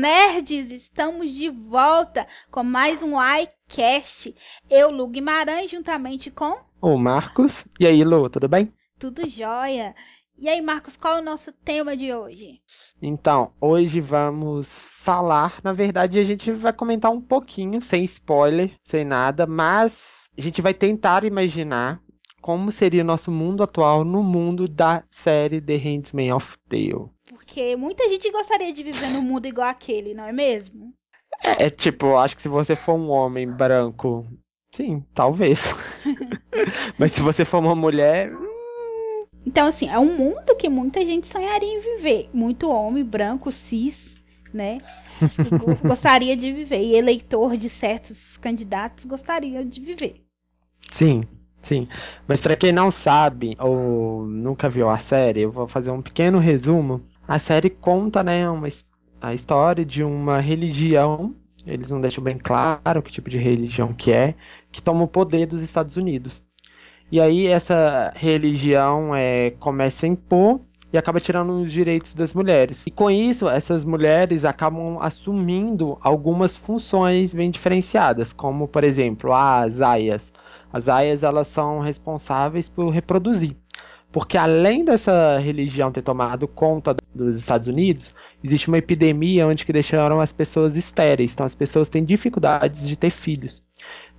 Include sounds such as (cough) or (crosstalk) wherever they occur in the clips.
nerds, estamos de volta com mais um iCast. Eu, Lu Guimarães, juntamente com o Marcos. E aí, Lu, tudo bem? Tudo jóia. E aí, Marcos, qual é o nosso tema de hoje? Então, hoje vamos falar, na verdade, a gente vai comentar um pouquinho, sem spoiler, sem nada, mas a gente vai tentar imaginar como seria nosso mundo atual no mundo da série The Handmaid's of Tale. Porque muita gente gostaria de viver num mundo igual aquele, não é mesmo? É, é tipo, acho que se você for um homem branco, sim, talvez. (laughs) Mas se você for uma mulher. Então, assim, é um mundo que muita gente sonharia em viver. Muito homem branco, cis, né? (laughs) gostaria de viver. E eleitor de certos candidatos gostaria de viver. Sim. Sim, mas para quem não sabe ou nunca viu a série, eu vou fazer um pequeno resumo. A série conta, né, uma, a história de uma religião, eles não deixam bem claro que tipo de religião que é, que toma o poder dos Estados Unidos. E aí essa religião é, começa a impor e acaba tirando os direitos das mulheres. E com isso, essas mulheres acabam assumindo algumas funções bem diferenciadas, como por exemplo, as aias as aias elas são responsáveis por reproduzir. Porque além dessa religião ter tomado conta dos Estados Unidos, existe uma epidemia onde que deixaram as pessoas estéreis. Então as pessoas têm dificuldades de ter filhos.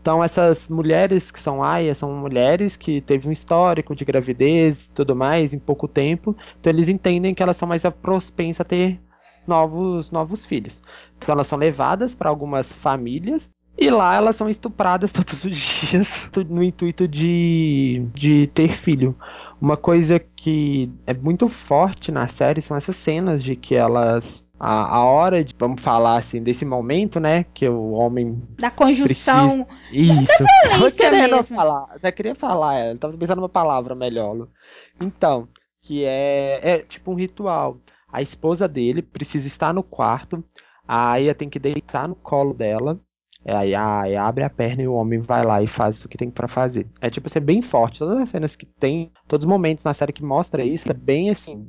Então essas mulheres que são aias são mulheres que teve um histórico de gravidez e tudo mais em pouco tempo. Então eles entendem que elas são mais propensas a ter novos novos filhos. Então elas são levadas para algumas famílias e lá elas são estupradas (laughs) todos os dias (laughs) no intuito de, de ter filho. Uma coisa que é muito forte na série são essas cenas de que elas. A, a hora de, vamos falar assim, desse momento, né? Que o homem. Da conjunção. Precisa... Isso. Tava querendo mesmo. falar. Até queria falar, ela tava pensando numa palavra melhor. Então, que é, é tipo um ritual. A esposa dele precisa estar no quarto. A Aya tem que deitar no colo dela é, aí, aí, abre a perna e o homem vai lá e faz o que tem para fazer. É tipo ser bem forte. Todas as cenas que tem, todos os momentos na série que mostra isso, é bem assim,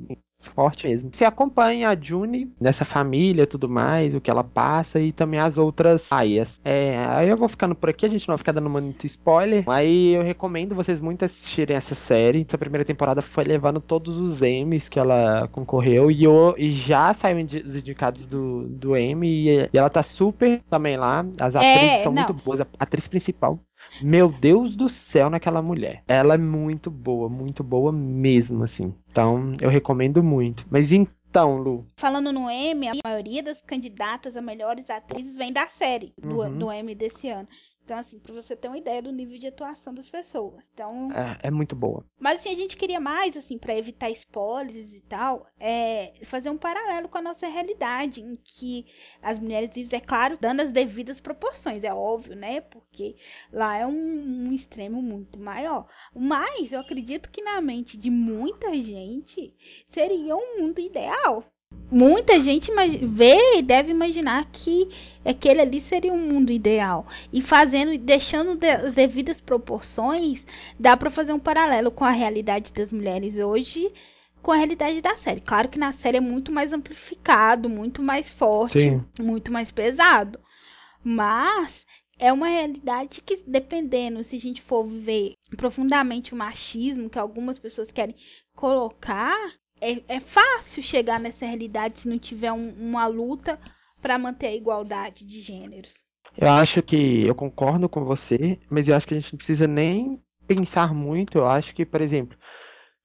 forte mesmo. Você acompanha a June nessa família tudo mais, o que ela passa e também as outras aias. É, aí eu vou ficando por aqui, a gente não vai ficar dando muito spoiler. Aí eu recomendo vocês muito assistirem essa série. Essa primeira temporada foi levando todos os Emmys que ela concorreu e, eu, e já saiu os indicados do, do Emmy e, e, ela tá super também lá. As atrizes é, são não. muito boas. A atriz principal meu Deus do céu naquela mulher. Ela é muito boa, muito boa mesmo, assim. Então, eu recomendo muito. Mas então, Lu. Falando no Emmy, a maioria das candidatas a melhores atrizes vem da série do, uhum. do Emmy desse ano. Então, assim, pra você ter uma ideia do nível de atuação das pessoas. Então. É, é muito boa. Mas, assim, a gente queria mais, assim, para evitar spoilers e tal, é fazer um paralelo com a nossa realidade, em que as mulheres vivem, é claro, dando as devidas proporções, é óbvio, né? Porque lá é um, um extremo muito maior. Mas eu acredito que na mente de muita gente seria um mundo ideal muita gente vê e deve imaginar que aquele ali seria um mundo ideal. E fazendo, deixando as devidas proporções, dá para fazer um paralelo com a realidade das mulheres hoje com a realidade da série. Claro que na série é muito mais amplificado, muito mais forte, Sim. muito mais pesado. Mas é uma realidade que, dependendo, se a gente for viver profundamente o machismo que algumas pessoas querem colocar, é, é fácil chegar nessa realidade se não tiver um, uma luta para manter a igualdade de gêneros. Eu acho que eu concordo com você, mas eu acho que a gente não precisa nem pensar muito. Eu acho que, por exemplo,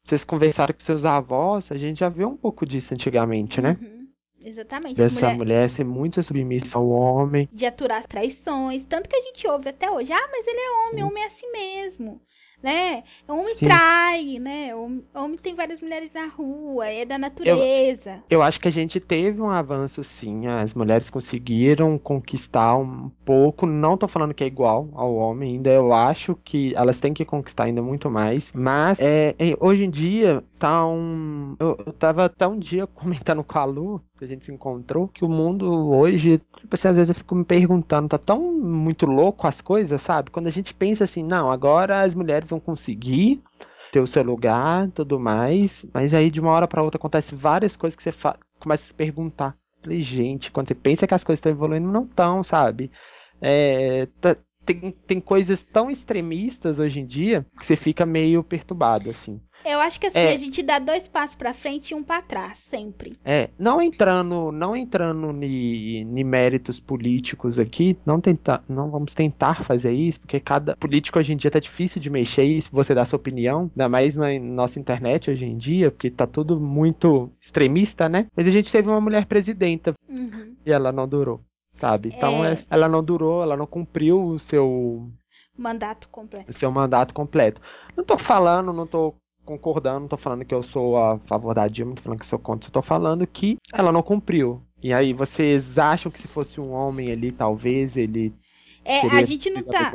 vocês conversaram com seus avós, a gente já viu um pouco disso antigamente, né? Uhum. Exatamente. Dessa mulher... mulher ser muito submissa ao homem. De aturar as traições. Tanto que a gente ouve até hoje. Ah, mas ele é homem, homem é assim mesmo né? Homem Sim. trai, né? Homem, homem tem várias mulheres na rua, é da natureza. Eu, eu, acho que a gente teve um avanço, sim. As mulheres conseguiram conquistar um pouco. Não tô falando que é igual ao homem, ainda eu acho que elas têm que conquistar ainda muito mais. Mas é, é, hoje em dia tá um. Eu, eu tava até um dia (laughs) comentando com a Lu, que a gente se encontrou, que o mundo hoje, tipo assim, às vezes eu fico me perguntando, tá tão muito louco as coisas, sabe? Quando a gente pensa assim, não, agora as mulheres vão conseguir ter o seu lugar tudo mais, mas aí de uma hora para outra acontece várias coisas que você começa a se perguntar. Falei, gente, quando você pensa que as coisas estão evoluindo, não estão, sabe? É, tá, tem, tem coisas tão extremistas hoje em dia que você fica meio perturbado, assim. Eu acho que assim, é, a gente dá dois passos para frente e um para trás, sempre. É, não entrando, não entrando em méritos políticos aqui, não tentar, não vamos tentar fazer isso, porque cada político hoje em dia tá difícil de mexer isso, você dá sua opinião, ainda mais na nossa internet hoje em dia, porque tá tudo muito extremista, né? Mas a gente teve uma mulher presidenta uhum. e ela não durou, sabe? Então é... ela não durou, ela não cumpriu o seu mandato completo. O seu mandato completo. Não tô falando, não tô concordando, não tô falando que eu sou a favor da Dilma, não tô falando que sou contra, só tô falando que ela não cumpriu. E aí, vocês acham que se fosse um homem ali, talvez ele. É, a gente não tá.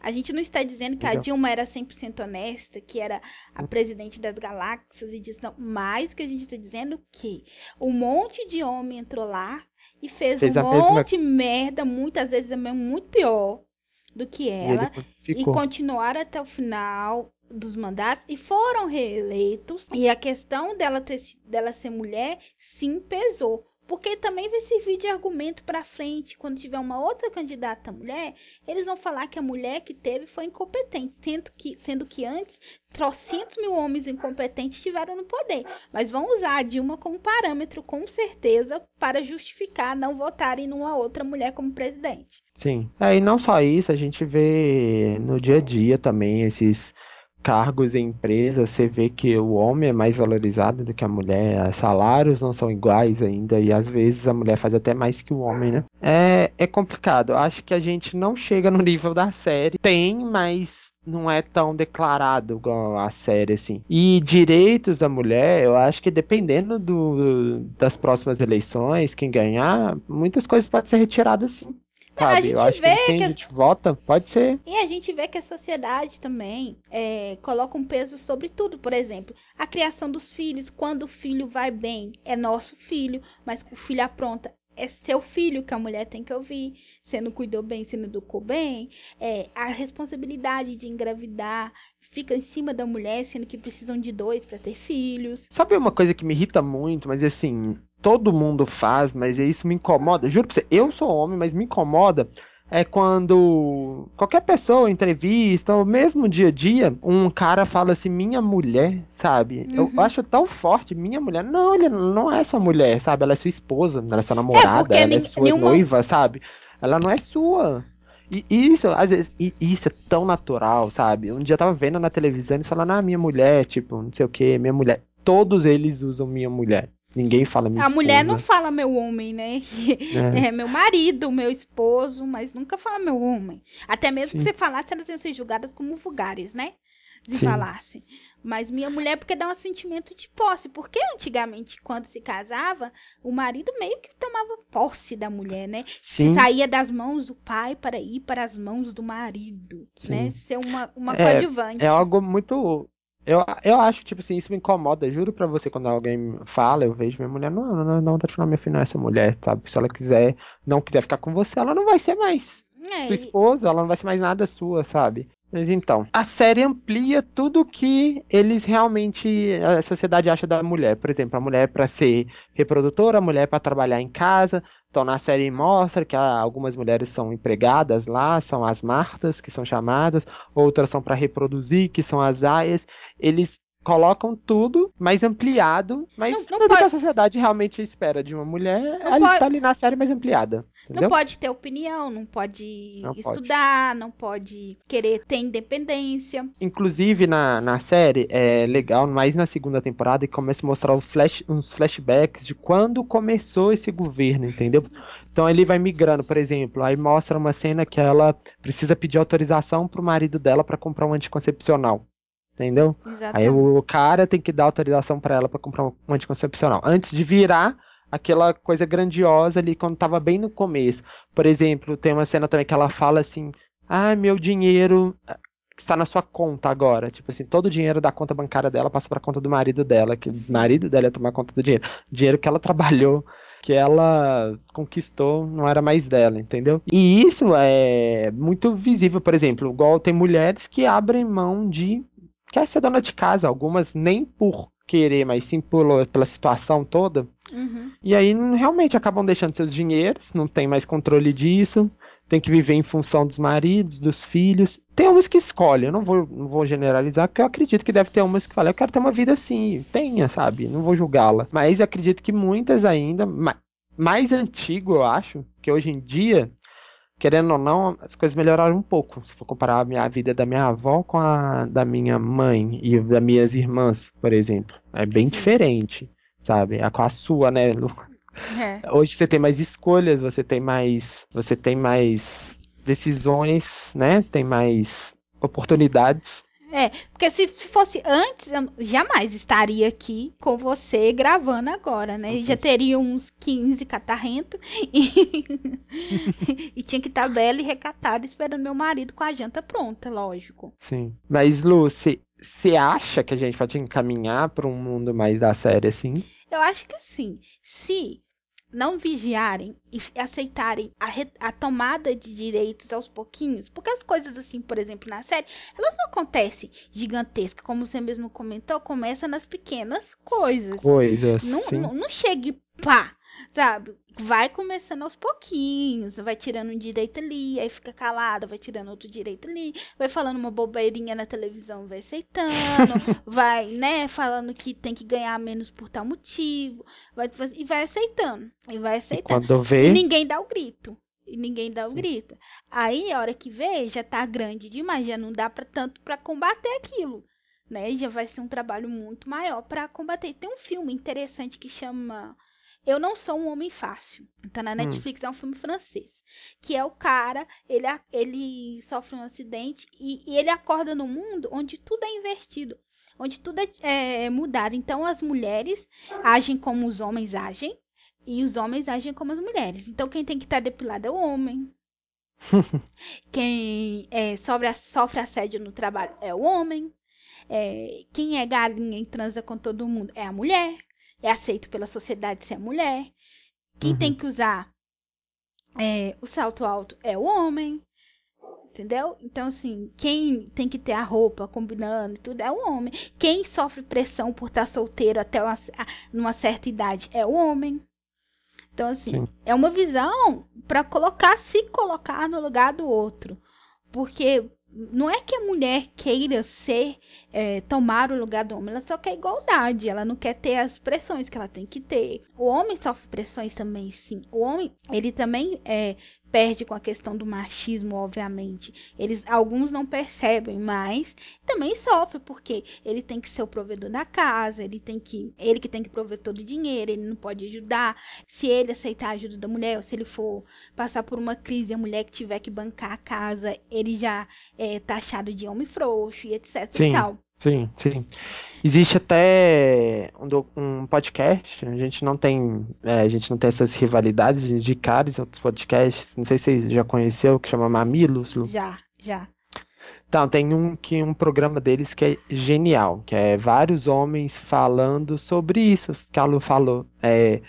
A, gente não está dizendo que a Dilma era 100% honesta, que era a presidente das galáxias e disso, não. Mas o que a gente está dizendo é que um monte de homem entrou lá e fez, fez um monte mesma... de merda, muitas vezes também muito pior do que ela. E, e continuaram até o final dos mandatos e foram reeleitos. E a questão dela, ter, dela ser mulher sim pesou. Porque também vai servir de argumento para frente. Quando tiver uma outra candidata mulher, eles vão falar que a mulher que teve foi incompetente. Sendo que, sendo que antes, trocentos mil homens incompetentes estiveram no poder. Mas vão usar a Dilma como parâmetro, com certeza, para justificar não votarem numa outra mulher como presidente. Sim. É, e não só isso, a gente vê no dia a dia também esses cargos em empresas, você vê que o homem é mais valorizado do que a mulher, salários não são iguais ainda, e às vezes a mulher faz até mais que o homem, né? É, é complicado. Acho que a gente não chega no nível da série. Tem, mas não é tão declarado a série, assim. E direitos da mulher, eu acho que dependendo do, das próximas eleições, quem ganhar, muitas coisas podem ser retiradas sim. Sabe? A gente eu acho vê que, que a gente vota, pode ser. E a gente vê que a sociedade também é, coloca um peso sobre tudo. Por exemplo, a criação dos filhos. Quando o filho vai bem, é nosso filho, mas o filho apronta, é seu filho que a mulher tem que ouvir. Se não cuidou bem, se não educou bem. É, a responsabilidade de engravidar fica em cima da mulher, sendo que precisam de dois para ter filhos. Sabe uma coisa que me irrita muito, mas assim, todo mundo faz, mas isso me incomoda. Juro pra você, eu sou homem, mas me incomoda é quando qualquer pessoa, entrevista, ou mesmo dia a dia, um cara fala assim, minha mulher, sabe? Uhum. Eu acho tão forte, minha mulher. Não, ele não é sua mulher, sabe? Ela é sua esposa, ela é sua namorada, é ela é sua nenhuma... noiva, sabe? Ela não é sua. E isso, às vezes, e isso é tão natural, sabe? Um dia eu tava vendo na televisão eles falando, ah, minha mulher, tipo, não sei o que, minha mulher. Todos eles usam minha mulher. Ninguém fala minha A esposa. mulher não fala meu homem, né? É. (laughs) é. meu marido, meu esposo, mas nunca fala meu homem. Até mesmo Sim. que você falasse, elas iam ser julgadas como vulgares, né? Se Sim. falasse. Mas minha mulher, porque dá um sentimento de posse. Porque antigamente, quando se casava, o marido meio que tomava posse da mulher, né? Sim. Se saía das mãos do pai para ir para as mãos do marido, Sim. né? Ser uma, uma é, coadjuvante. É algo muito eu, eu acho, tipo assim, isso me incomoda. Juro pra você, quando alguém fala, eu vejo minha mulher, não, não, não, não tá falando minha é essa mulher, sabe? Se ela quiser, não quiser ficar com você, ela não vai ser mais é, sua esposa, ela não vai ser mais nada sua, sabe? Mas então, a série amplia tudo que eles realmente a sociedade acha da mulher. Por exemplo, a mulher para ser reprodutora, a mulher para trabalhar em casa. Então, na série mostra que algumas mulheres são empregadas lá, são as martas que são chamadas, outras são para reproduzir, que são as aias. Eles colocam tudo mais ampliado, mas não, não tudo pode... que a sociedade realmente espera de uma mulher, não ela pode... está ali na série mais ampliada. Entendeu? Não pode ter opinião, não pode não estudar, pode. não pode querer ter independência. Inclusive, na, na série, é legal, mais na segunda temporada, que começa a mostrar flash, uns flashbacks de quando começou esse governo, entendeu? Então ele vai migrando, por exemplo, aí mostra uma cena que ela precisa pedir autorização pro marido dela para comprar um anticoncepcional. Entendeu? Exatamente. Aí o cara tem que dar autorização para ela para comprar um anticoncepcional. Antes de virar aquela coisa grandiosa ali quando tava bem no começo. Por exemplo, tem uma cena também que ela fala assim: "Ah, meu dinheiro está na sua conta agora". Tipo assim, todo o dinheiro da conta bancária dela passa para conta do marido dela, que o marido dela ia tomar conta do dinheiro. Dinheiro que ela (laughs) trabalhou, que ela conquistou, não era mais dela, entendeu? E isso é muito visível, por exemplo, igual tem mulheres que abrem mão de quer ser dona de casa, algumas nem por querer, mas sim por, pela situação toda. Uhum. E aí realmente acabam deixando seus dinheiros, não tem mais controle disso, tem que viver em função dos maridos, dos filhos. Tem umas que escolhem, eu não vou, não vou generalizar, porque eu acredito que deve ter umas que falam, eu quero ter uma vida assim, tenha, sabe? Não vou julgá-la. Mas acredito que muitas ainda, mais antigo, eu acho, que hoje em dia, querendo ou não, as coisas melhoraram um pouco. Se for comparar a minha a vida da minha avó com a da minha mãe e das minhas irmãs, por exemplo. É bem Sim. diferente, sabe? É com a sua, né, Lu? É. Hoje você tem mais escolhas, você tem mais, você tem mais decisões, né? Tem mais oportunidades. É, porque se fosse antes, eu jamais estaria aqui com você gravando agora, né? Uhum. Já teria uns 15 catarrento (laughs) e, e tinha que estar tá bela e recatada esperando meu marido com a janta pronta, lógico. Sim. Mas, Lu, você acha que a gente pode encaminhar para um mundo mais da série assim? Eu acho que sim. Se não vigiarem e aceitarem a, a, tomada de direitos aos pouquinhos, porque as coisas assim, por exemplo, na série, elas não acontecem gigantescas, como você mesmo comentou, começa nas pequenas coisas. Coisas. Não, não, não chegue pá, sabe? Vai começando aos pouquinhos, vai tirando um direito ali, aí fica calado, vai tirando outro direito ali, vai falando uma bobeirinha na televisão, vai aceitando, (laughs) vai, né, falando que tem que ganhar menos por tal motivo, vai, e vai aceitando, e vai aceitando. E, quando vê... e ninguém dá o grito. E ninguém dá o Sim. grito. Aí, a hora que vê, já tá grande demais, já não dá para tanto para combater aquilo né? Já vai ser um trabalho muito maior para combater. Tem um filme interessante que chama eu Não Sou um Homem Fácil. Tá na hum. Netflix, hum. é um filme francês. Que é o cara, ele, ele sofre um acidente e, e ele acorda no mundo onde tudo é invertido. Onde tudo é, é mudado. Então as mulheres agem como os homens agem. E os homens agem como as mulheres. Então quem tem que estar depilado é o homem. (laughs) quem é, sofre, sofre assédio no trabalho é o homem. É, quem é galinha e transa com todo mundo é a mulher é aceito pela sociedade ser mulher. Quem uhum. tem que usar é, o salto alto é o homem. Entendeu? Então, assim, quem tem que ter a roupa combinando e tudo é o homem. Quem sofre pressão por estar solteiro até uma, numa certa idade é o homem. Então, assim, Sim. é uma visão para colocar, se colocar no lugar do outro. Porque não é que a mulher queira ser, é, tomar o lugar do homem, ela só quer igualdade, ela não quer ter as pressões que ela tem que ter. O homem sofre pressões também, sim. O homem, ele também é, perde com a questão do machismo, obviamente. Eles, alguns não percebem, mas também sofre porque ele tem que ser o provedor da casa, ele tem que, ele que tem que prover todo o dinheiro, ele não pode ajudar. Se ele aceitar a ajuda da mulher, ou se ele for passar por uma crise, a mulher que tiver que bancar a casa, ele já é taxado de homem frouxo e etc sim, e tal. Sim, sim. Existe até um, um, podcast, a gente não tem, é, a gente não tem essas rivalidades de indicar em outros podcasts, não sei se você já conheceu, que chama Mamilos. Lu. Já, já. Então, tem um que um programa deles que é genial, que é vários homens falando sobre isso que a Lu falou. É,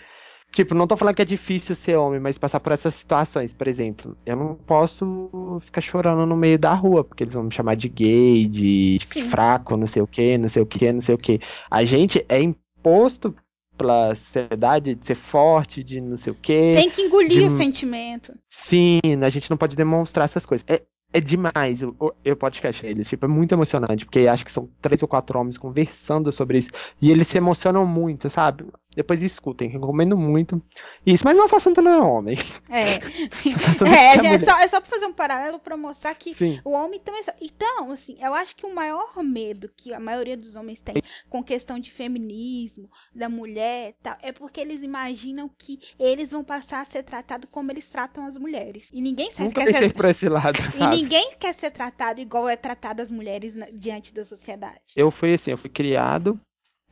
Tipo, não tô falando que é difícil ser homem, mas passar por essas situações, por exemplo, eu não posso ficar chorando no meio da rua, porque eles vão me chamar de gay, de Sim. fraco, não sei o que, não sei o que, não sei o que. A gente é imposto pela sociedade de ser forte, de não sei o que. Tem que engolir de... o sentimento. Sim, a gente não pode demonstrar essas coisas. É, é demais o, o, podcast deles. Tipo, é muito emocionante, porque acho que são três ou quatro homens conversando sobre isso. E eles se emocionam muito, sabe? Depois escutem, recomendo muito. Isso, mas nosso assunto não é homem. É. (laughs) (laughs) é, é, só, é só pra fazer um paralelo pra mostrar que Sim. o homem também. Então, assim, eu acho que o maior medo que a maioria dos homens tem com questão de feminismo, da mulher e tal, é porque eles imaginam que eles vão passar a ser tratados como eles tratam as mulheres. E ninguém Nunca quer ser. por esse lado, sabe? E ninguém quer ser tratado igual é tratado as mulheres na, diante da sociedade. Eu fui assim, eu fui criado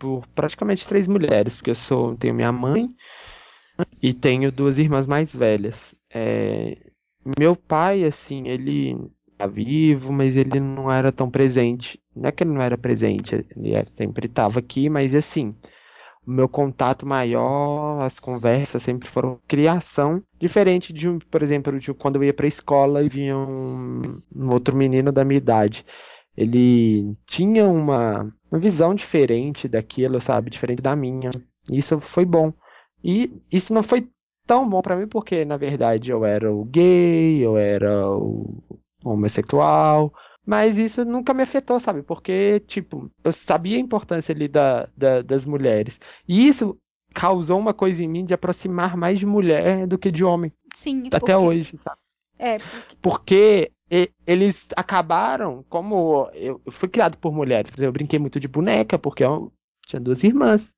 por praticamente três mulheres, porque eu sou tenho minha mãe e tenho duas irmãs mais velhas. É, meu pai, assim, ele tá vivo, mas ele não era tão presente. Não é que ele não era presente, ele é, sempre estava aqui, mas assim, o meu contato maior, as conversas sempre foram criação, diferente de, por exemplo, de quando eu ia para a escola e vinha um, um outro menino da minha idade ele tinha uma uma visão diferente daquilo, sabe? Diferente da minha. Isso foi bom. E isso não foi tão bom para mim porque, na verdade, eu era o gay, eu era o homossexual, mas isso nunca me afetou, sabe? Porque, tipo, eu sabia a importância ali da, da, das mulheres. E isso causou uma coisa em mim de aproximar mais de mulher do que de homem. Sim, até porque... hoje, sabe? É, porque... porque eles acabaram, como eu fui criado por mulheres, eu brinquei muito de boneca, porque eu tinha duas irmãs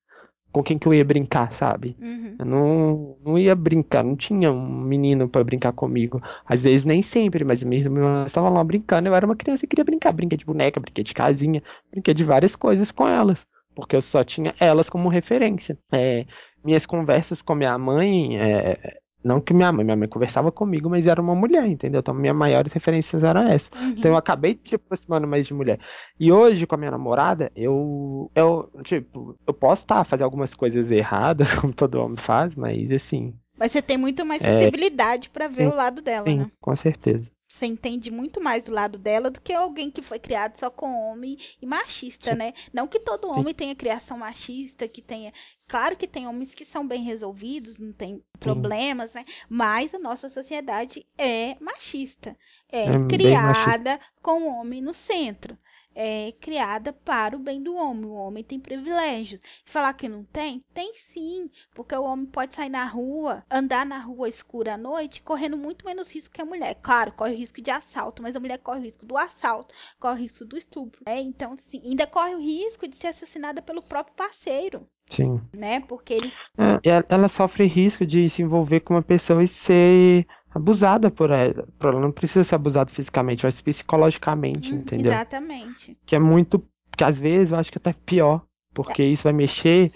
com quem que eu ia brincar, sabe? Uhum. Eu não, não ia brincar, não tinha um menino para brincar comigo. Às vezes nem sempre, mas mesmo eu estava lá brincando, eu era uma criança e queria brincar, brinquei de boneca, brinquei de casinha, brinquei de várias coisas com elas, porque eu só tinha elas como referência. É, minhas conversas com minha mãe, é, não que minha mãe, minha mãe conversava comigo, mas era uma mulher, entendeu? Então, minhas maiores referências eram essas. Uhum. Então, eu acabei te aproximando mais de mulher. E hoje, com a minha namorada, eu, eu tipo, eu posso estar tá, fazer algumas coisas erradas, (laughs) como todo homem faz, mas assim. Mas você tem muito mais sensibilidade é... para ver sim, o lado dela, sim, né? Com certeza. Você entende muito mais do lado dela do que alguém que foi criado só com homem e machista, Sim. né? Não que todo Sim. homem tenha criação machista, que tenha. Claro que tem homens que são bem resolvidos, não tem problemas, né? Mas a nossa sociedade é machista. É, é criada com o homem no centro é criada para o bem do homem. O homem tem privilégios. Falar que não tem? Tem sim, porque o homem pode sair na rua, andar na rua escura à noite, correndo muito menos risco que a mulher. Claro, corre o risco de assalto, mas a mulher corre o risco do assalto, corre o risco do estupro. Né? Então, sim, ainda corre o risco de ser assassinada pelo próprio parceiro. Sim. Né? Porque ele. É, ela sofre risco de se envolver com uma pessoa e ser abusada por ela. Ela não precisa ser abusada fisicamente, mas psicologicamente, hum, entendeu? Exatamente. Que é muito. Que às vezes eu acho que até pior. Porque é. isso vai mexer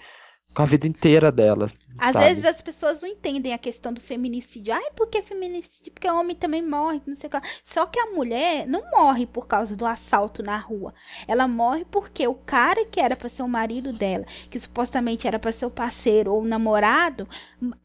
com a vida inteira dela. Às sabe? vezes as pessoas não entendem a questão do feminicídio. Ai, por que feminicídio? Porque o homem também morre, não sei o que. Só que a mulher não morre por causa do assalto na rua. Ela morre porque o cara que era para ser o marido dela, que supostamente era para ser o parceiro ou o namorado,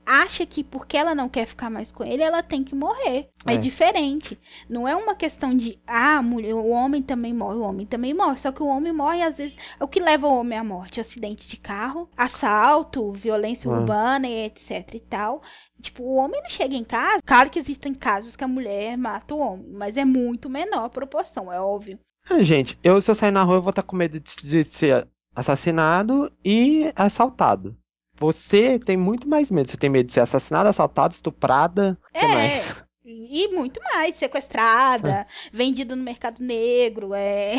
acha que porque ela não quer ficar mais com ele, ela tem que morrer. É, é diferente. Não é uma questão de, ah, mulher, o homem também morre, o homem também morre. Só que o homem morre, às vezes, é o que leva o homem à morte: acidente de carro, assalto, violência ah. urbana e etc e tal. Tipo, o homem não chega em casa. Claro que existem casos que a mulher mata o homem, mas é muito menor a proporção, é óbvio. Ah, gente, eu se eu sair na rua, eu vou estar com medo de, de ser assassinado e assaltado. Você tem muito mais medo. Você tem medo de ser assassinada, assaltada, estuprada. É, mais? E muito mais, sequestrada, é. vendida no mercado negro, é,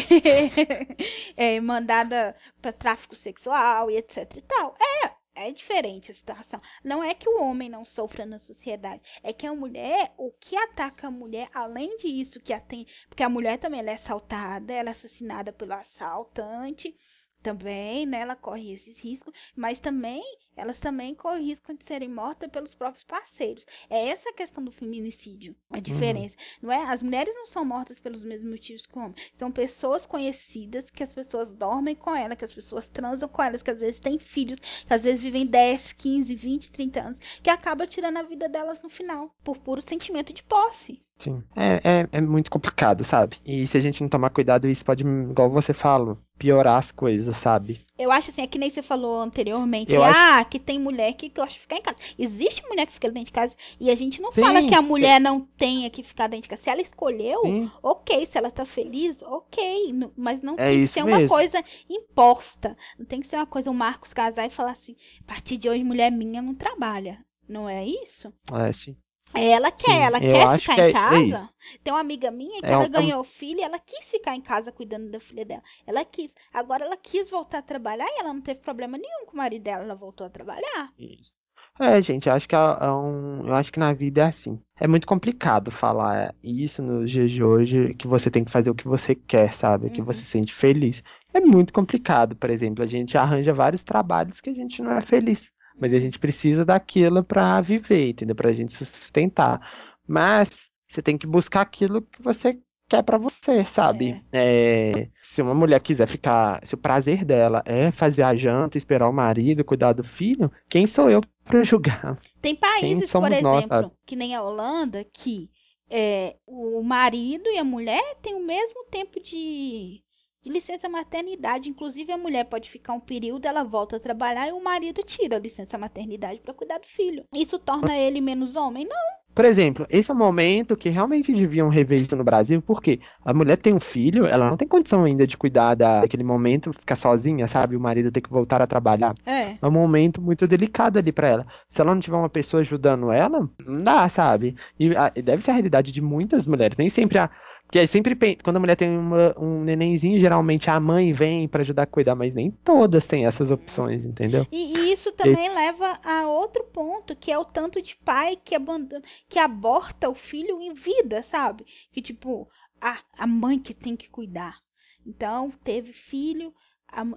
(laughs) é mandada para tráfico sexual e etc e tal. É, é diferente a situação. Não é que o homem não sofra na sociedade, é que a mulher, o que ataca a mulher, além disso que a tem, porque a mulher também é assaltada, ela é assassinada pelo assaltante, também, né, ela corre esses riscos, mas também elas também correm risco de serem mortas pelos próprios parceiros. É essa a questão do feminicídio, a uhum. diferença. Uhum. Não é? As mulheres não são mortas pelos mesmos motivos que o homem. São pessoas conhecidas que as pessoas dormem com ela, que as pessoas transam com elas, que às vezes têm filhos, que às vezes vivem 10, 15, 20, 30 anos, que acaba tirando a vida delas no final, por puro sentimento de posse. Sim. É, é, é muito complicado, sabe? E se a gente não tomar cuidado, isso pode, igual você fala, piorar as coisas, sabe? Eu acho assim, é que nem você falou anteriormente, eu ah, acho... que tem mulher que gosta de ficar em casa. Existe mulher que fica dentro de casa e a gente não Sim, fala que a mulher não tenha que ficar dentro de casa. Se ela escolheu, Sim. ok. Se ela tá feliz, ok. Mas não é tem que ser mesmo. uma coisa imposta. Não tem que ser uma coisa o Marcos casar e falar assim, a partir de hoje mulher minha não trabalha. Não é isso? É, sim. Ela quer, Sim, ela quer ficar que em é, é casa. É Tem uma amiga minha que é, ela ganhou filho e ela quis ficar em casa cuidando da filha dela. Ela quis. Agora ela quis voltar a trabalhar e ela não teve problema nenhum com o marido dela, ela voltou a trabalhar. Isso. É, gente, acho que é, é um, eu acho que na vida é assim. É muito complicado falar isso nos dias de hoje, que você tem que fazer o que você quer, sabe? Que você uhum. se sente feliz. É muito complicado, por exemplo, a gente arranja vários trabalhos que a gente não é feliz mas a gente precisa daquilo para viver, entendeu? Para a gente sustentar. Mas você tem que buscar aquilo que você quer para você, sabe? É. É, se uma mulher quiser ficar, se o prazer dela é fazer a janta, esperar o marido, cuidar do filho, quem sou eu para (laughs) julgar? Tem países, por exemplo, nós, que nem a Holanda, que é, o marido e a mulher têm o mesmo tempo de licença maternidade. Inclusive, a mulher pode ficar um período, ela volta a trabalhar e o marido tira a licença maternidade para cuidar do filho. Isso torna ele menos homem? Não. Por exemplo, esse é o momento que realmente deviam rever isso no Brasil, porque a mulher tem um filho, ela não tem condição ainda de cuidar daquele momento, ficar sozinha, sabe? O marido ter que voltar a trabalhar. É. É um momento muito delicado ali para ela. Se ela não tiver uma pessoa ajudando ela, não dá, sabe? E, a, deve ser a realidade de muitas mulheres. Nem sempre a porque aí sempre quando a mulher tem uma, um nenenzinho, geralmente a mãe vem para ajudar a cuidar, mas nem todas têm essas opções, entendeu? E, e isso também Esse... leva a outro ponto, que é o tanto de pai que abandona, que aborta o filho em vida, sabe? Que tipo, a, a mãe que tem que cuidar. Então, teve filho,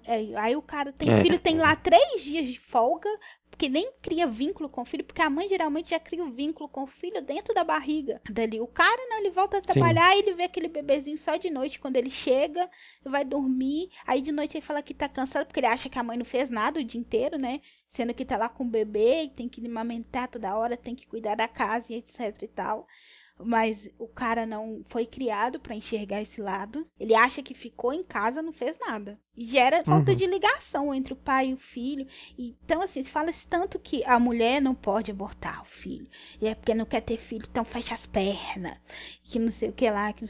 é, aí o cara tem é. filho, tem lá três dias de folga, que nem cria vínculo com o filho, porque a mãe geralmente já cria o um vínculo com o filho dentro da barriga dali. O cara não, ele volta a trabalhar e ele vê aquele bebezinho só de noite quando ele chega, vai dormir, aí de noite ele fala que tá cansado porque ele acha que a mãe não fez nada o dia inteiro, né? Sendo que tá lá com o bebê e tem que amamentar toda hora, tem que cuidar da casa e etc e tal mas o cara não foi criado para enxergar esse lado. Ele acha que ficou em casa, não fez nada. E gera falta uhum. de ligação entre o pai e o filho. Então, assim, se fala tanto que a mulher não pode abortar o filho. E é porque não quer ter filho, então fecha as pernas. Que não sei o que lá. Que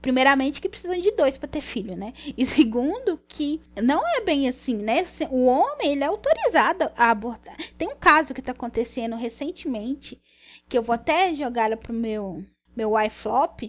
Primeiramente, que precisam de dois para ter filho, né? E segundo, que não é bem assim, né? O homem, ele é autorizado a abortar. Tem um caso que está acontecendo recentemente que eu vou até jogar ela pro meu, meu iFlop,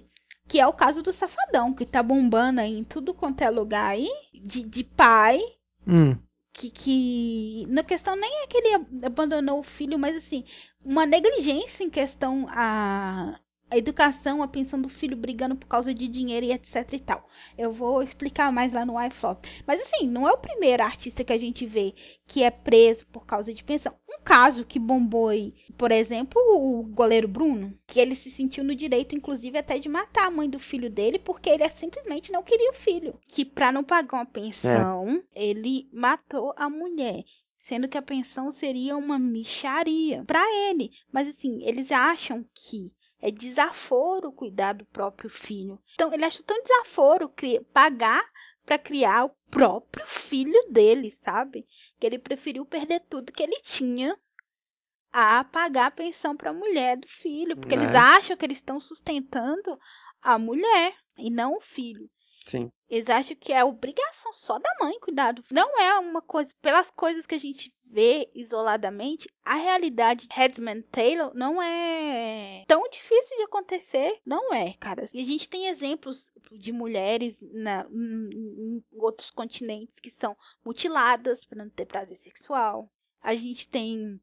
que é o caso do Safadão, que tá bombando aí em tudo quanto é lugar aí, de, de pai, hum. que, que na questão nem é que ele abandonou o filho, mas assim, uma negligência em questão a a educação, a pensão do filho brigando por causa de dinheiro e etc e tal. Eu vou explicar mais lá no iFlop. Mas assim, não é o primeiro artista que a gente vê que é preso por causa de pensão. Um caso que bombou aí, por exemplo, o goleiro Bruno, que ele se sentiu no direito, inclusive, até de matar a mãe do filho dele, porque ele simplesmente não queria o filho. Que para não pagar uma pensão, é. ele matou a mulher sendo que a pensão seria uma micharia para ele. Mas assim, eles acham que é desaforo cuidar do próprio filho. Então, ele acha tão desaforo pagar para criar o próprio filho dele, sabe? Que ele preferiu perder tudo que ele tinha a pagar a pensão para a mulher do filho, porque eles né? acham que eles estão sustentando a mulher e não o filho. Sim. Eles acham que é obrigação só da mãe cuidar do filho. Não é uma coisa, pelas coisas que a gente vê isoladamente, a realidade de Headman Taylor não é tão difícil de acontecer. Não é, cara. E a gente tem exemplos de mulheres na, em, em outros continentes que são mutiladas para não ter prazer sexual. A gente tem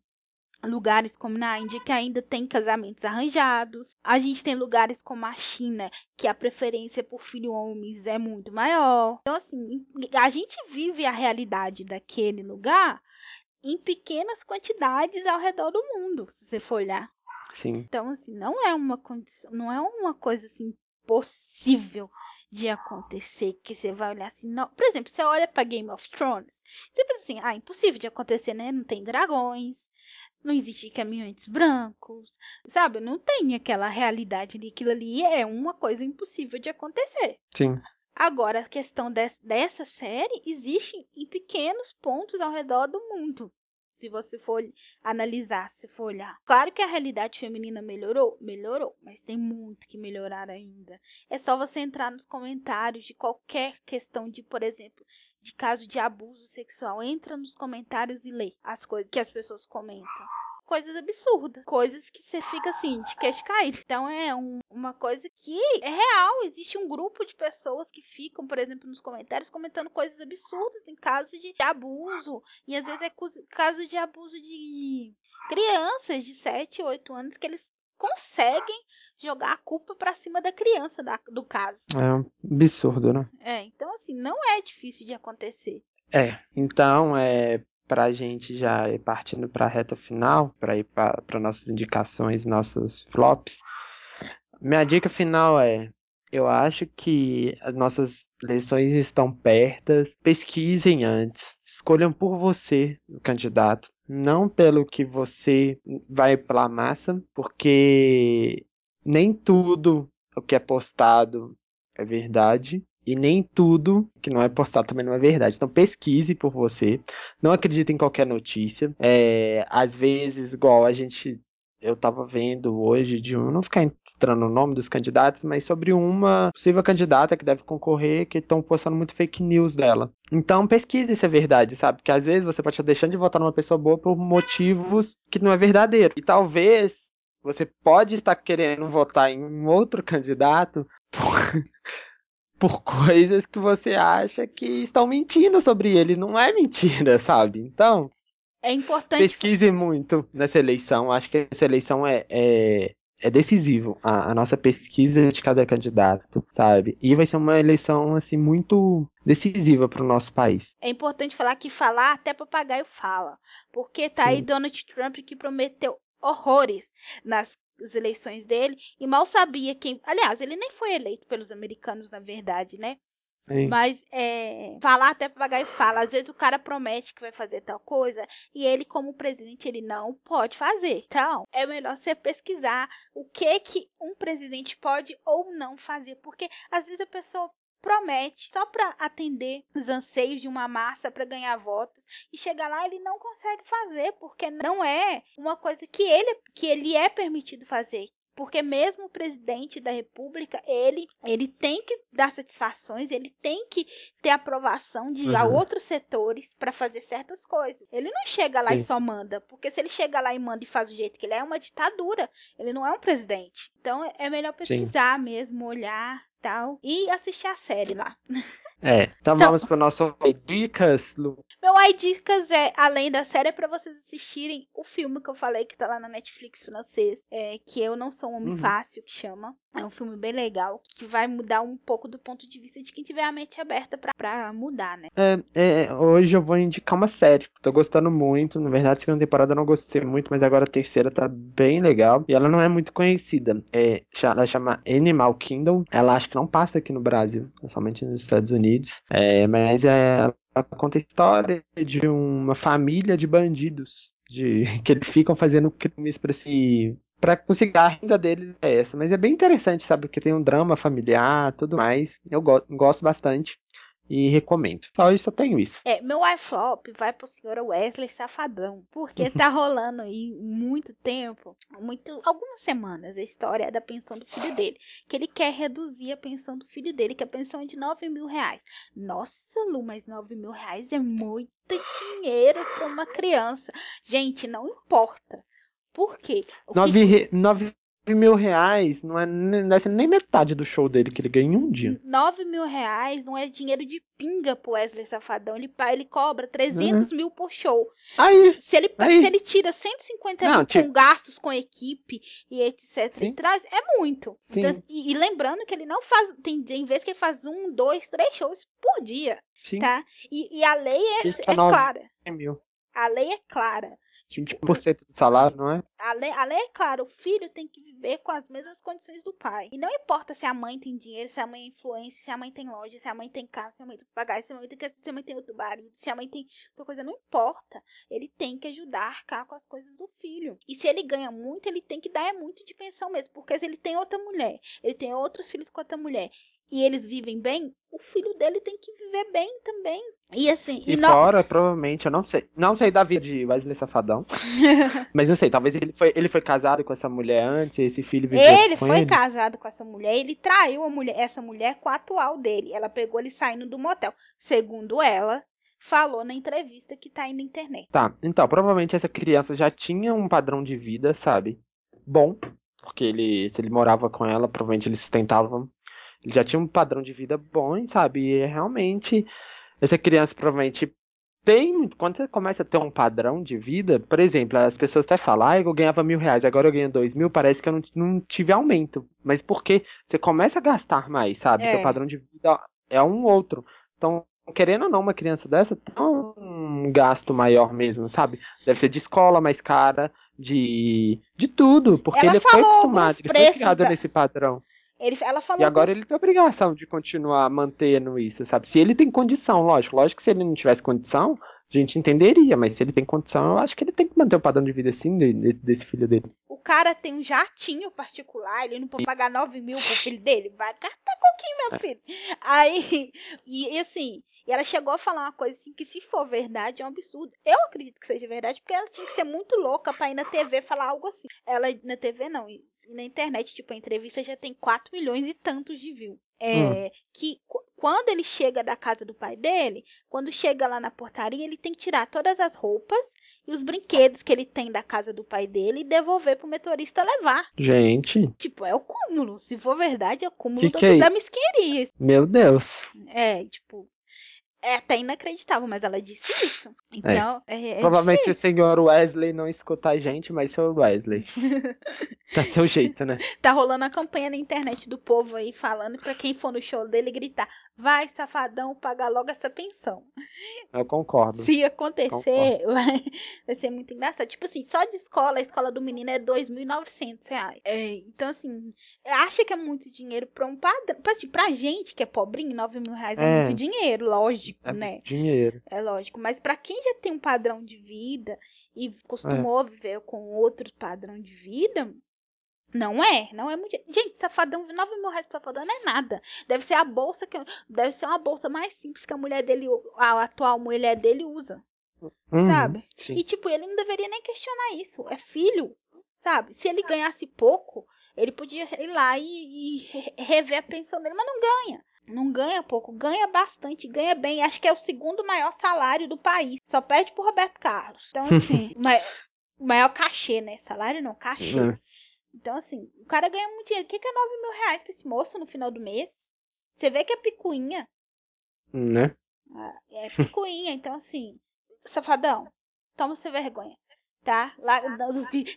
lugares como na Índia que ainda tem casamentos arranjados. A gente tem lugares como a China que a preferência por filho homens é muito maior. Então assim, a gente vive a realidade daquele lugar em pequenas quantidades ao redor do mundo, se você for olhar. Sim. Então, assim, não é uma condição, não é uma coisa assim possível de acontecer que você vai olhar assim, não. Por exemplo, você olha para Game of Thrones, você pensa assim, ah, impossível de acontecer, né? Não tem dragões, não existe caminhões brancos, sabe? Não tem aquela realidade ali, aquilo ali é uma coisa impossível de acontecer. Sim. Agora, a questão dessa série existe em pequenos pontos ao redor do mundo. Se você for analisar, se for olhar. Claro que a realidade feminina melhorou, melhorou, mas tem muito que melhorar ainda. É só você entrar nos comentários de qualquer questão de, por exemplo, de caso de abuso sexual. Entra nos comentários e lê as coisas que as pessoas comentam coisas absurdas, coisas que você fica assim, de queixo caído. Então é um, uma coisa que é real. Existe um grupo de pessoas que ficam, por exemplo, nos comentários comentando coisas absurdas em casos de abuso. E às vezes é caso de abuso de crianças de 7, 8 anos que eles conseguem jogar a culpa para cima da criança da, do caso. É um absurdo, né? É, então assim, não é difícil de acontecer. É, então é para a gente já ir partindo para a reta final, para ir para nossas indicações, nossos flops. Minha dica final é: eu acho que as nossas eleições estão pertas. Pesquisem antes, escolham por você o candidato, não pelo que você vai pela massa, porque nem tudo o que é postado é verdade. E nem tudo que não é postado também não é verdade. Então pesquise por você. Não acredite em qualquer notícia. É, às vezes, igual a gente. Eu tava vendo hoje de um. Não ficar entrando no nome dos candidatos, mas sobre uma possível candidata que deve concorrer, que estão postando muito fake news dela. Então pesquise se é verdade, sabe? Porque às vezes você pode estar deixando de votar numa pessoa boa por motivos que não é verdadeiro. E talvez você pode estar querendo votar em um outro candidato por, (laughs) por coisas que você acha que estão mentindo sobre ele. Não é mentira, sabe? Então. É importante. Pesquise muito nessa eleição. Acho que essa eleição é, é é decisivo a, a, nossa pesquisa de cada candidato, sabe? E vai ser uma eleição assim muito decisiva para o nosso país. É importante falar que falar até papagaio fala, porque tá Sim. aí Donald Trump que prometeu horrores nas eleições dele e mal sabia quem, aliás, ele nem foi eleito pelos americanos na verdade, né? Sim. Mas é, falar até papagaio fala. Às vezes o cara promete que vai fazer tal coisa e ele, como presidente, ele não pode fazer. Então, é melhor você pesquisar o que que um presidente pode ou não fazer, porque às vezes a pessoa promete só para atender os anseios de uma massa para ganhar votos e chegar lá ele não consegue fazer porque não é uma coisa que ele que ele é permitido fazer porque mesmo o presidente da república, ele, ele tem que dar satisfações, ele tem que ter aprovação de uhum. outros setores para fazer certas coisas. Ele não chega lá Sim. e só manda, porque se ele chega lá e manda e faz do jeito que ele é, é uma ditadura. Ele não é um presidente. Então é melhor pesquisar Sim. mesmo, olhar tal. E assistir a série lá. É, então, então vamos pro nosso Dicas, Lu. Meu Dicas é, além da série, é pra vocês assistirem o filme que eu falei que tá lá na Netflix francês, é, que Eu Não Sou um Homem uhum. Fácil, que chama. É um filme bem legal, que vai mudar um pouco do ponto de vista de quem tiver a mente aberta pra, pra mudar, né? É, é, hoje eu vou indicar uma série, tô gostando muito. Na verdade, a segunda temporada eu não gostei muito, mas agora a terceira tá bem legal. E ela não é muito conhecida. É, ela chama Animal Kingdom. Ela acho que não passa aqui no Brasil, somente nos Estados Unidos. É, mas é, ela conta a história de uma família de bandidos. De, (laughs) que eles ficam fazendo crimes para se para conseguir a renda dele é essa. Mas é bem interessante, sabe? Porque tem um drama familiar, tudo mais. Eu go gosto bastante e recomendo. Só isso eu tenho isso. É, meu iFlop vai pro senhor Wesley Safadão, porque tá (laughs) rolando aí muito tempo, muito, algumas semanas, a história da pensão do filho dele, que ele quer reduzir a pensão do filho dele, que a pensão é de 9 mil reais. Nossa, Lu, mas 9 mil reais é muito dinheiro para uma criança. Gente, não importa. Por quê? 9, que... 9 mil reais não é, não é nem metade do show dele que ele ganha em um dia. 9 mil reais não é dinheiro de pinga pro Wesley Safadão. Ele, ele cobra 300 uhum. mil por show. Aí, se, ele, aí. se ele tira 150 não, mil tipo... com gastos com equipe e etc. Sim. E traz, é muito. Então, e, e, lembrando que ele não faz. Tem, tem vezes que ele faz um, dois, três shows por dia. Sim. Tá? E, e a lei é, é clara. Mil. A lei é clara. 20% do salário, não é? A lei, a lei é clara, o filho tem que viver com as mesmas condições do pai. E não importa se a mãe tem dinheiro, se a mãe é influência, se a mãe tem loja, se a mãe tem casa, se a mãe tem pagar, se a mãe tem, se a mãe tem outro marido, se a mãe tem outra coisa, não importa. Ele tem que ajudar a arcar com as coisas do filho. E se ele ganha muito, ele tem que dar é muito de pensão mesmo. Porque se ele tem outra mulher, ele tem outros filhos com outra mulher, e eles vivem bem, o filho dele tem que viver bem também. E assim. E, e fora, provavelmente, eu não sei. Não sei da vida de Wesley Safadão. (laughs) mas não sei, talvez ele foi, ele foi casado com essa mulher antes, esse filho viveu Ele com foi ele. casado com essa mulher, ele traiu a mulher, essa mulher com a atual dele. Ela pegou ele saindo do motel. Segundo ela, falou na entrevista que tá aí na internet. Tá, então, provavelmente essa criança já tinha um padrão de vida, sabe? Bom. Porque ele, se ele morava com ela, provavelmente eles sustentavam ele já tinha um padrão de vida bom, sabe? E realmente, essa criança provavelmente tem. Quando você começa a ter um padrão de vida, por exemplo, as pessoas até falam, ah, eu ganhava mil reais, agora eu ganho dois mil, parece que eu não, não tive aumento. Mas porque você começa a gastar mais, sabe? É. Seu padrão de vida é um outro. Então, querendo ou não, uma criança dessa tem um gasto maior mesmo, sabe? Deve ser de escola mais cara, de, de tudo, porque Ela ele foi acostumado, ele foi criado da... nesse padrão. Ele, ela falou e agora ele tem obrigação de continuar mantendo isso, sabe? Se ele tem condição, lógico. Lógico que se ele não tivesse condição, a gente entenderia, mas se ele tem condição, eu acho que ele tem que manter o padrão de vida assim de, de, desse filho dele. O cara tem um jatinho particular, ele não pode pagar 9 mil pro filho dele, vai gastar coquinho, meu filho. Aí, (laughs) e, e assim, e ela chegou a falar uma coisa assim que se for verdade é um absurdo. Eu acredito que seja verdade, porque ela tinha que ser muito louca pra ir na TV falar algo assim. Ela na TV não, e na internet, tipo, a entrevista já tem 4 milhões e tantos de views. É, Hum. que qu- quando ele chega da casa do pai dele, quando chega lá na portaria, ele tem que tirar todas as roupas e os brinquedos que ele tem da casa do pai dele e devolver pro motorista levar. Gente, Tipo, é o cúmulo. Se for verdade, é o cúmulo Que é da isso? mesquinharia. meu Deus. É, tipo. É até inacreditável, mas ela disse isso. Então, é, é Provavelmente difícil. o senhor Wesley não escuta a gente, mas senhor Wesley. (laughs) tá seu jeito, né? Tá rolando a campanha na internet do povo aí falando pra quem for no show dele gritar: vai, safadão, pagar logo essa pensão. Eu concordo. Se acontecer, vai, vai ser muito engraçado. Tipo assim, só de escola, a escola do menino é 2.900 reais. É, então, assim, acha que é muito dinheiro pra um padrão. Pra, assim, pra gente que é pobrinho, 9 mil reais é, É. muito dinheiro, lógico, É né? dinheiro. É lógico. Mas pra quem já tem um padrão de vida e costumou viver com outro padrão de vida. Não é, não é muito. Gente, safadão, 9 mil reais pra safadão não é nada. Deve ser a bolsa que. Deve ser uma bolsa mais simples que a mulher dele, a atual mulher dele usa. Uhum, Sabe? Sim. E, tipo, ele não deveria nem questionar isso. É filho, sabe? Se ele ganhasse pouco, ele podia ir lá e, e re- rever a pensão dele, mas não ganha. Não ganha pouco, ganha bastante, ganha bem. Acho que é o segundo maior salário do país. Só perde pro Roberto Carlos. Então, assim, (laughs) o maior cachê, né? Salário não, cachê. É. Então, assim, o cara ganha muito dinheiro. O que que é 9 mil reais pra esse moço no final do mês? Você vê que é picuinha. Né? Ah, É picuinha, então assim, safadão, toma sem vergonha, tá? Lá,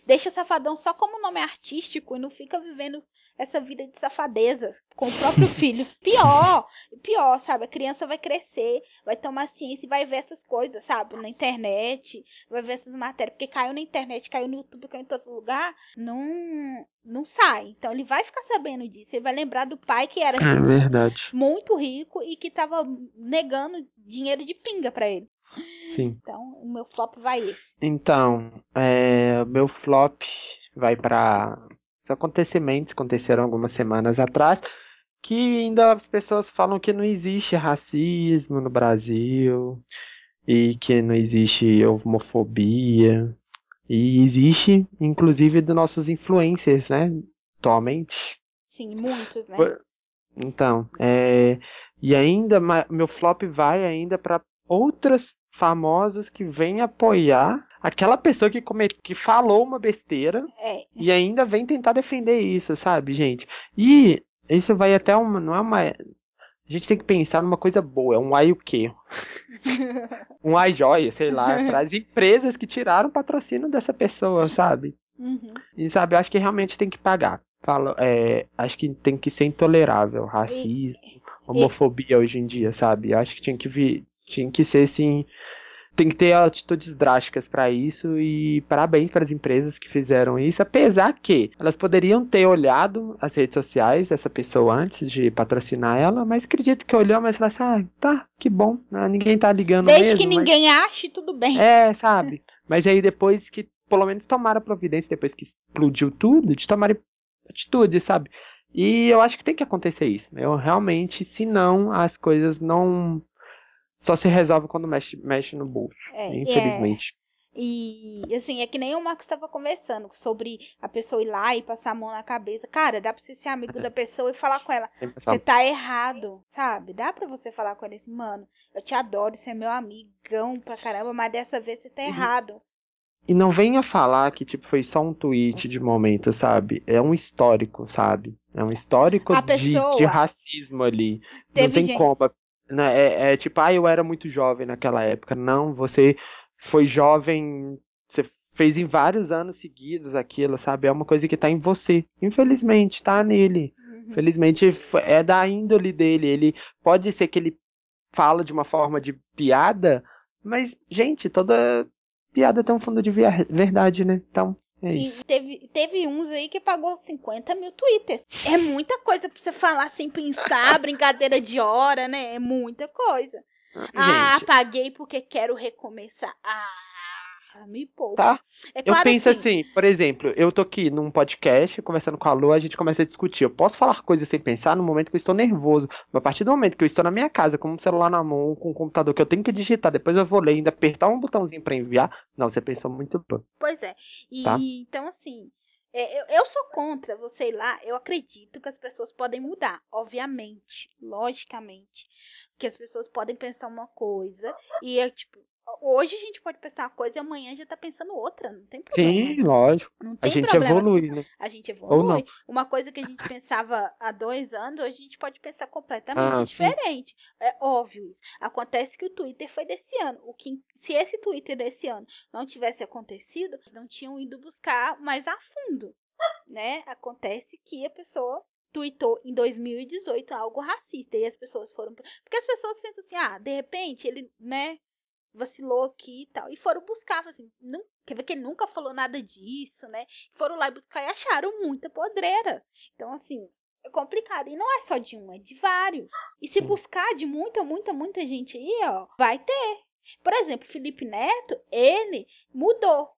deixa safadão só como nome artístico e não fica vivendo essa vida de safadeza com o próprio (laughs) filho. Pior, pior, sabe? A criança vai crescer, vai tomar ciência e vai ver essas coisas, sabe? Na internet, vai ver essas matérias, porque caiu na internet, caiu no YouTube, caiu em todo lugar, não, não sai. Então ele vai ficar sabendo disso, ele vai lembrar do pai que era É verdade. muito rico e que tava negando dinheiro de pinga pra ele. Sim. Então, o meu flop vai esse. Então, é, meu flop vai para os acontecimentos aconteceram algumas semanas atrás, que ainda as pessoas falam que não existe racismo no Brasil e que não existe homofobia e existe, inclusive, dos nossos influencers, né? Atualmente. Sim, muitos, né? Então, é, e ainda meu flop vai ainda para outras famosas que vêm apoiar aquela pessoa que come, que falou uma besteira É. e ainda vem tentar defender isso, sabe, gente? E isso vai até uma, não é uma, a gente tem que pensar numa coisa boa, é um ai o quê? (laughs) Um ai joia, sei lá, para as empresas que tiraram o patrocínio dessa pessoa, sabe? Uhum. E sabe, eu acho que realmente tem que pagar. Falo, é, acho que tem que ser intolerável, racismo, homofobia hoje em dia, sabe? Eu acho que tinha que vir, tinha que ser assim, tem que ter atitudes drásticas para isso e parabéns para as empresas que fizeram isso, apesar que elas poderiam ter olhado as redes sociais dessa pessoa antes de patrocinar ela, mas acredito que olhou, mas falou assim, ah, tá, que bom, né? ninguém tá ligando Desde mesmo, que mas- ninguém ache, tudo bem. é, sabe? Mas aí depois que, pelo menos tomaram a providência, depois que explodiu tudo, de tomar atitude, sabe? E eu acho que tem que acontecer isso. Eu realmente, senão as coisas não só se resolvem quando mexe, mexe no bolso. É, infelizmente. E assim, é que nem o Marcos estava conversando sobre a pessoa ir lá e passar a mão na cabeça. Cara, dá pra você ser amigo da pessoa e falar com ela. Você tá errado, sabe? Dá pra você falar com ele assim, mano, eu te adoro, você é meu amigão pra caramba, mas dessa vez você tá Uhum. errado. E não venha falar que tipo foi só um tweet de momento, sabe? É um histórico, sabe? É um histórico de, de racismo ali. Não tem gente- como. Né? É, é tipo, ah, eu era muito jovem naquela época. Não, você foi jovem, você fez em vários anos seguidos aquilo, sabe? É uma coisa que tá em você. Infelizmente, tá nele. Uhum. Felizmente f- é da índole dele. Ele pode ser que ele fala de uma forma de piada, mas, gente, toda piada tem um fundo de verdade, né? Então, é isso. E teve, teve uns aí que pagou 50 mil twitters. É muita coisa pra você falar sem pensar, (laughs) brincadeira de hora, né? É muita coisa. Ah, Gente, apaguei porque quero recomeçar. Ah, Ah, me poupa. Tá? É Eu claro penso assim, assim, por exemplo, eu tô aqui num podcast conversando com a Lu, a gente começa a discutir. Eu posso falar coisas sem pensar no momento que eu estou nervoso. Mas a partir do momento que eu estou na minha casa, com um celular na mão, com um computador que eu tenho que digitar, depois eu vou ler, ainda apertar um botãozinho pra enviar. Não, você pensou muito bem. Pois é. E Tá. então, assim, é, eu, eu sou contra, você ir lá, eu acredito que as pessoas podem mudar, obviamente, logicamente. Que as pessoas podem pensar uma coisa e é tipo, hoje a gente pode pensar uma coisa e amanhã já tá pensando outra, não tem problema. Sim, lógico. A gente problema. evolui, né? A gente Ou não. evolui. Uma coisa que a gente pensava há dois anos, hoje a gente pode pensar completamente Ah, sim. diferente. É óbvio isso. Acontece que o Twitter foi desse ano. O que, se esse Twitter desse ano não tivesse acontecido, não tinham ido buscar mais a fundo. Né? Acontece que a pessoa tweetou em 2018 algo racista e as pessoas foram porque as pessoas pensam assim ah de repente ele né vacilou aqui e tal. E foram buscar assim não quer ver que ele nunca falou nada disso né? Foram lá buscar e acharam muita podreira. Então assim é complicado. E não é só de um é de vários. E se buscar de muita muita muita gente aí ó vai ter. Por exemplo Felipe Neto ele mudou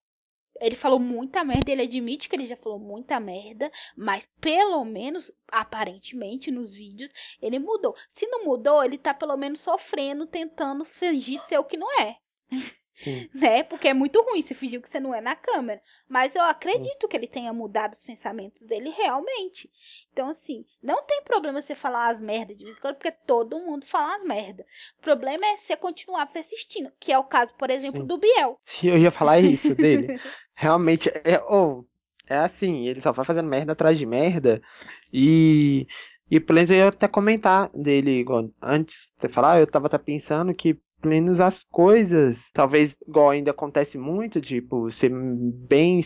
ele falou muita merda, ele admite que ele já falou muita merda, mas pelo menos, aparentemente, nos vídeos, ele mudou. Se não mudou, ele tá pelo menos sofrendo, tentando fingir ser o que não é. Sim. (laughs) né? Porque é muito ruim se fingir que você não é na câmera. Mas eu acredito que ele tenha mudado os pensamentos dele realmente. Então, assim, não tem problema você falar umas merdas de vez em quando, porque todo mundo fala umas merda. O problema é você continuar persistindo, que é o caso, por exemplo, Sim. do Biel. Eu ia falar isso dele. (laughs) Realmente, é, ou é assim, ele só vai fazendo merda atrás de merda. E, e pelo menos eu ia até comentar dele, igual, antes de você falar, eu tava até pensando que menos as coisas, talvez igual ainda acontece muito, tipo, ser bem,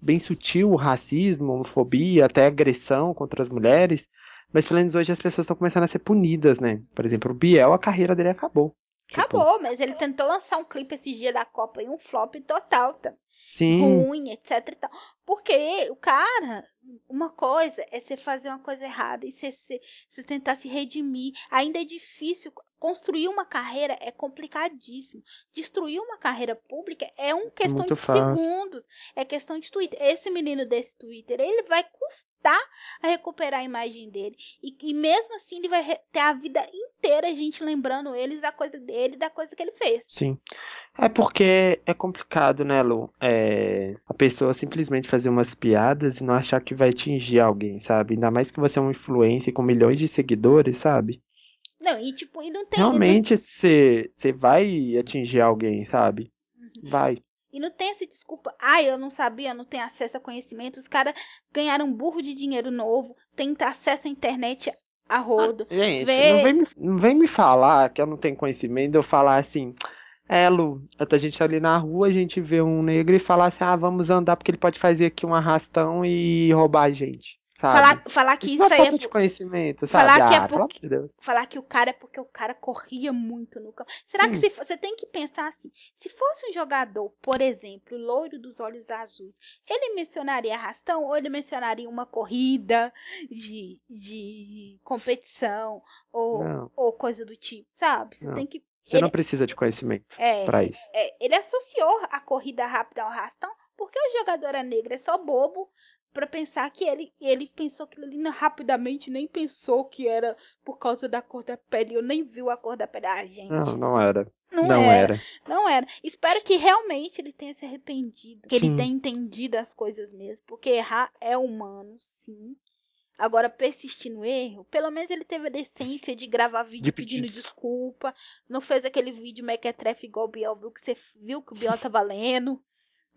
bem sutil o racismo, homofobia, até agressão contra as mulheres. Mas pelo menos hoje as pessoas estão começando a ser punidas, né? Por exemplo, o Biel, a carreira dele acabou. Tipo, Acabou, mas ele tentou lançar um clipe esses dias da Copa e um flop total, tá? Sim, ruim, etc e tal. Porque o cara, uma coisa é você fazer uma coisa errada e você, você, você tentar se redimir. Ainda é difícil. Construir uma carreira é complicadíssimo. Destruir uma carreira pública é uma questão muito de fácil. segundos. É questão de Twitter. Esse menino desse Twitter, ele vai custar a recuperar a imagem dele. E, e mesmo assim, ele vai ter a vida inteira a gente lembrando eles da coisa dele, da coisa que ele fez. Sim. É porque é complicado, né, Lu? É, a pessoa simplesmente fazer umas piadas e não achar que vai atingir alguém, sabe? Ainda mais que você é um influencer com milhões de seguidores, sabe? Não, e tipo, e não tem. não- Realmente você você vai atingir alguém, sabe? Uhum. Vai. E não tem essa desculpa, ah, eu não sabia, não tenho acesso a conhecimento. Os caras ganharam um burro de dinheiro novo, têm acesso à internet a rodo. Gente, Vê- não vem, me, não vem me falar que eu não tenho conhecimento, eu falar assim, é, Lu, a gente tá ali na rua, a gente vê um negro e falar assim, ah, vamos andar porque ele pode fazer aqui um arrastão e roubar a gente, sabe? Falar, falar que Isso isso é aí é falta de conhecimento, sabe? Falar que é ah, pelo porque- de falar que o cara é porque o cara corria muito no campo. Será que Sim. se fo- você tem que pensar assim, se fosse um jogador, por exemplo, loiro dos olhos azuis, ele mencionaria arrastão ou ele mencionaria uma corrida de, de competição ou, Não. ou coisa do tipo, sabe? Você Não. tem que Você ele- não precisa de conhecimento é, pra isso. é, ele associou a corrida rápida ao arrastão porque o jogador é negro, é só bobo pra pensar que ele ele pensou que ele rapidamente nem pensou que era por causa da cor da pele, eu nem viu a cor da pele. Ah, gente, Não, não era. não, Não era, era. não era. Espero que realmente ele tenha se arrependido, que Sim. ele tenha entendido as coisas mesmo, porque errar é humano, sim. Agora, persistir no erro, pelo menos ele teve a decência de gravar vídeo De pedindo desculpa. Não fez aquele vídeo mequetrefe igual o Biel, viu que você viu que o Biel tá valendo,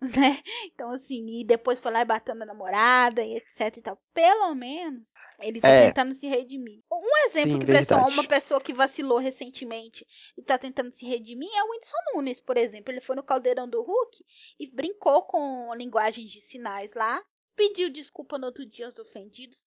(laughs) né? Então, assim, e depois foi lá e bateu na namorada e etc e tal. Pelo menos ele tá É. tentando se redimir. Um exemplo Sim, que pessoa, uma pessoa que vacilou recentemente e tá tentando se redimir é o Whindersson Nunes, por exemplo. Ele foi no Caldeirão do Hulk e brincou com linguagem de sinais lá, pediu desculpa no outro dia aos ofendidos,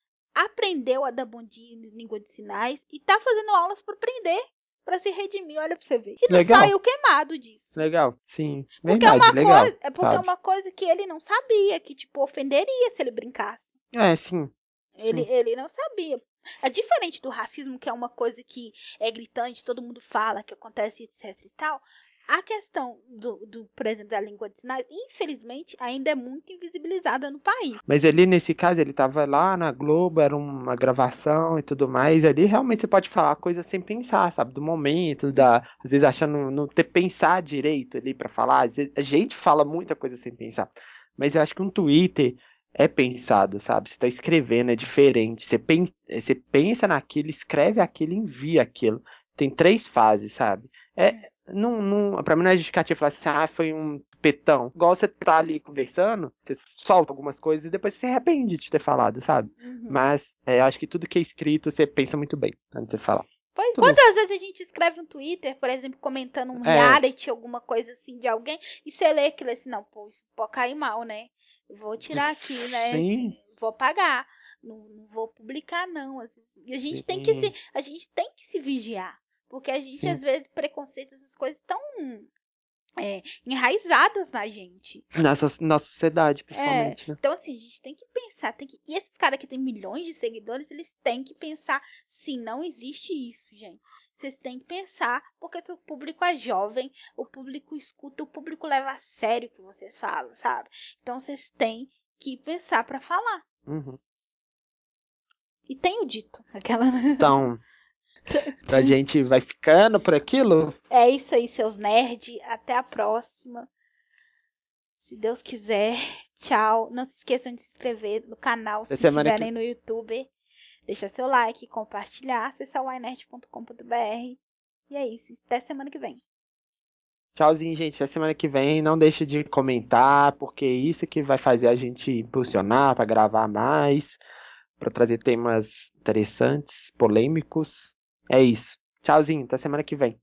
aprendeu a dar bom dia em língua de sinais e tá fazendo aulas para aprender, para se redimir, olha pra você ver. E não Legal. saiu queimado disso. Legal, sim. Porque é Verdade, uma legal. coisa, é porque é sabe? uma coisa que ele não sabia, que tipo ofenderia se ele brincasse. É, sim. Ele, Sim. ele não sabia. É diferente do racismo, que é uma coisa que é gritante, todo mundo fala, que acontece, etc e tal. A questão do, do, por exemplo, da língua de sinais, infelizmente, ainda é muito invisibilizada no país. Mas ali, nesse caso, ele tava lá na Globo, era uma gravação e tudo mais. Ali, realmente, você pode falar coisas sem pensar, sabe? Do momento, da... Às vezes achando não ter pensar direito ali para falar. Às vezes, a gente fala muita coisa sem pensar. Mas eu acho que um Twitter é pensado, sabe? Você tá escrevendo, é diferente. Você pensa, você pensa naquilo, escreve aquilo, envia aquilo. Tem três fases, sabe? É, não, não, pra mim não é justificativo falar assim, ah, foi um petão. Igual você tá ali conversando, você solta algumas coisas e depois você se arrepende de ter falado, sabe? Uhum. Mas é, acho que tudo que é escrito você pensa muito bem antes de falar. Pois, quantas vezes a gente escreve um Twitter, por exemplo, comentando um é. reality, alguma coisa assim de alguém, e você lê aquilo assim, não, pô, isso pode cair mal, né? Vou tirar aqui, né? Sim. Vou pagar. Não, não vou publicar, não. Assim. E a gente Sim. tem que se. A gente tem que se vigiar. Porque a gente, Sim. às vezes, preconceito, essas coisas tão é, enraizadas na gente. Nessa, na sociedade, principalmente, é, né? Então, assim, a gente tem que pensar. Tem que, e esses caras que têm milhões de seguidores, eles têm que pensar. Sim, não existe isso, gente. Vocês têm que pensar, porque o público é jovem, o público escuta, o público leva a sério o que vocês falam, sabe? Então vocês têm que pensar para falar. Uhum. E tenho dito aquela. Então, (laughs) a gente vai ficando por aquilo? É isso aí, seus nerds. Até a próxima. Se Deus quiser. Tchau. Não se esqueçam de se inscrever no canal se estiverem que... no YouTube. Deixa seu like, compartilhar, acessar o inert.com.br. E é isso. Até semana que vem. Tchauzinho, gente. Até semana que vem. Não deixe de comentar, porque é isso que vai fazer a gente impulsionar para gravar mais, para trazer temas interessantes, polêmicos. É isso. Tchauzinho. Até semana que vem.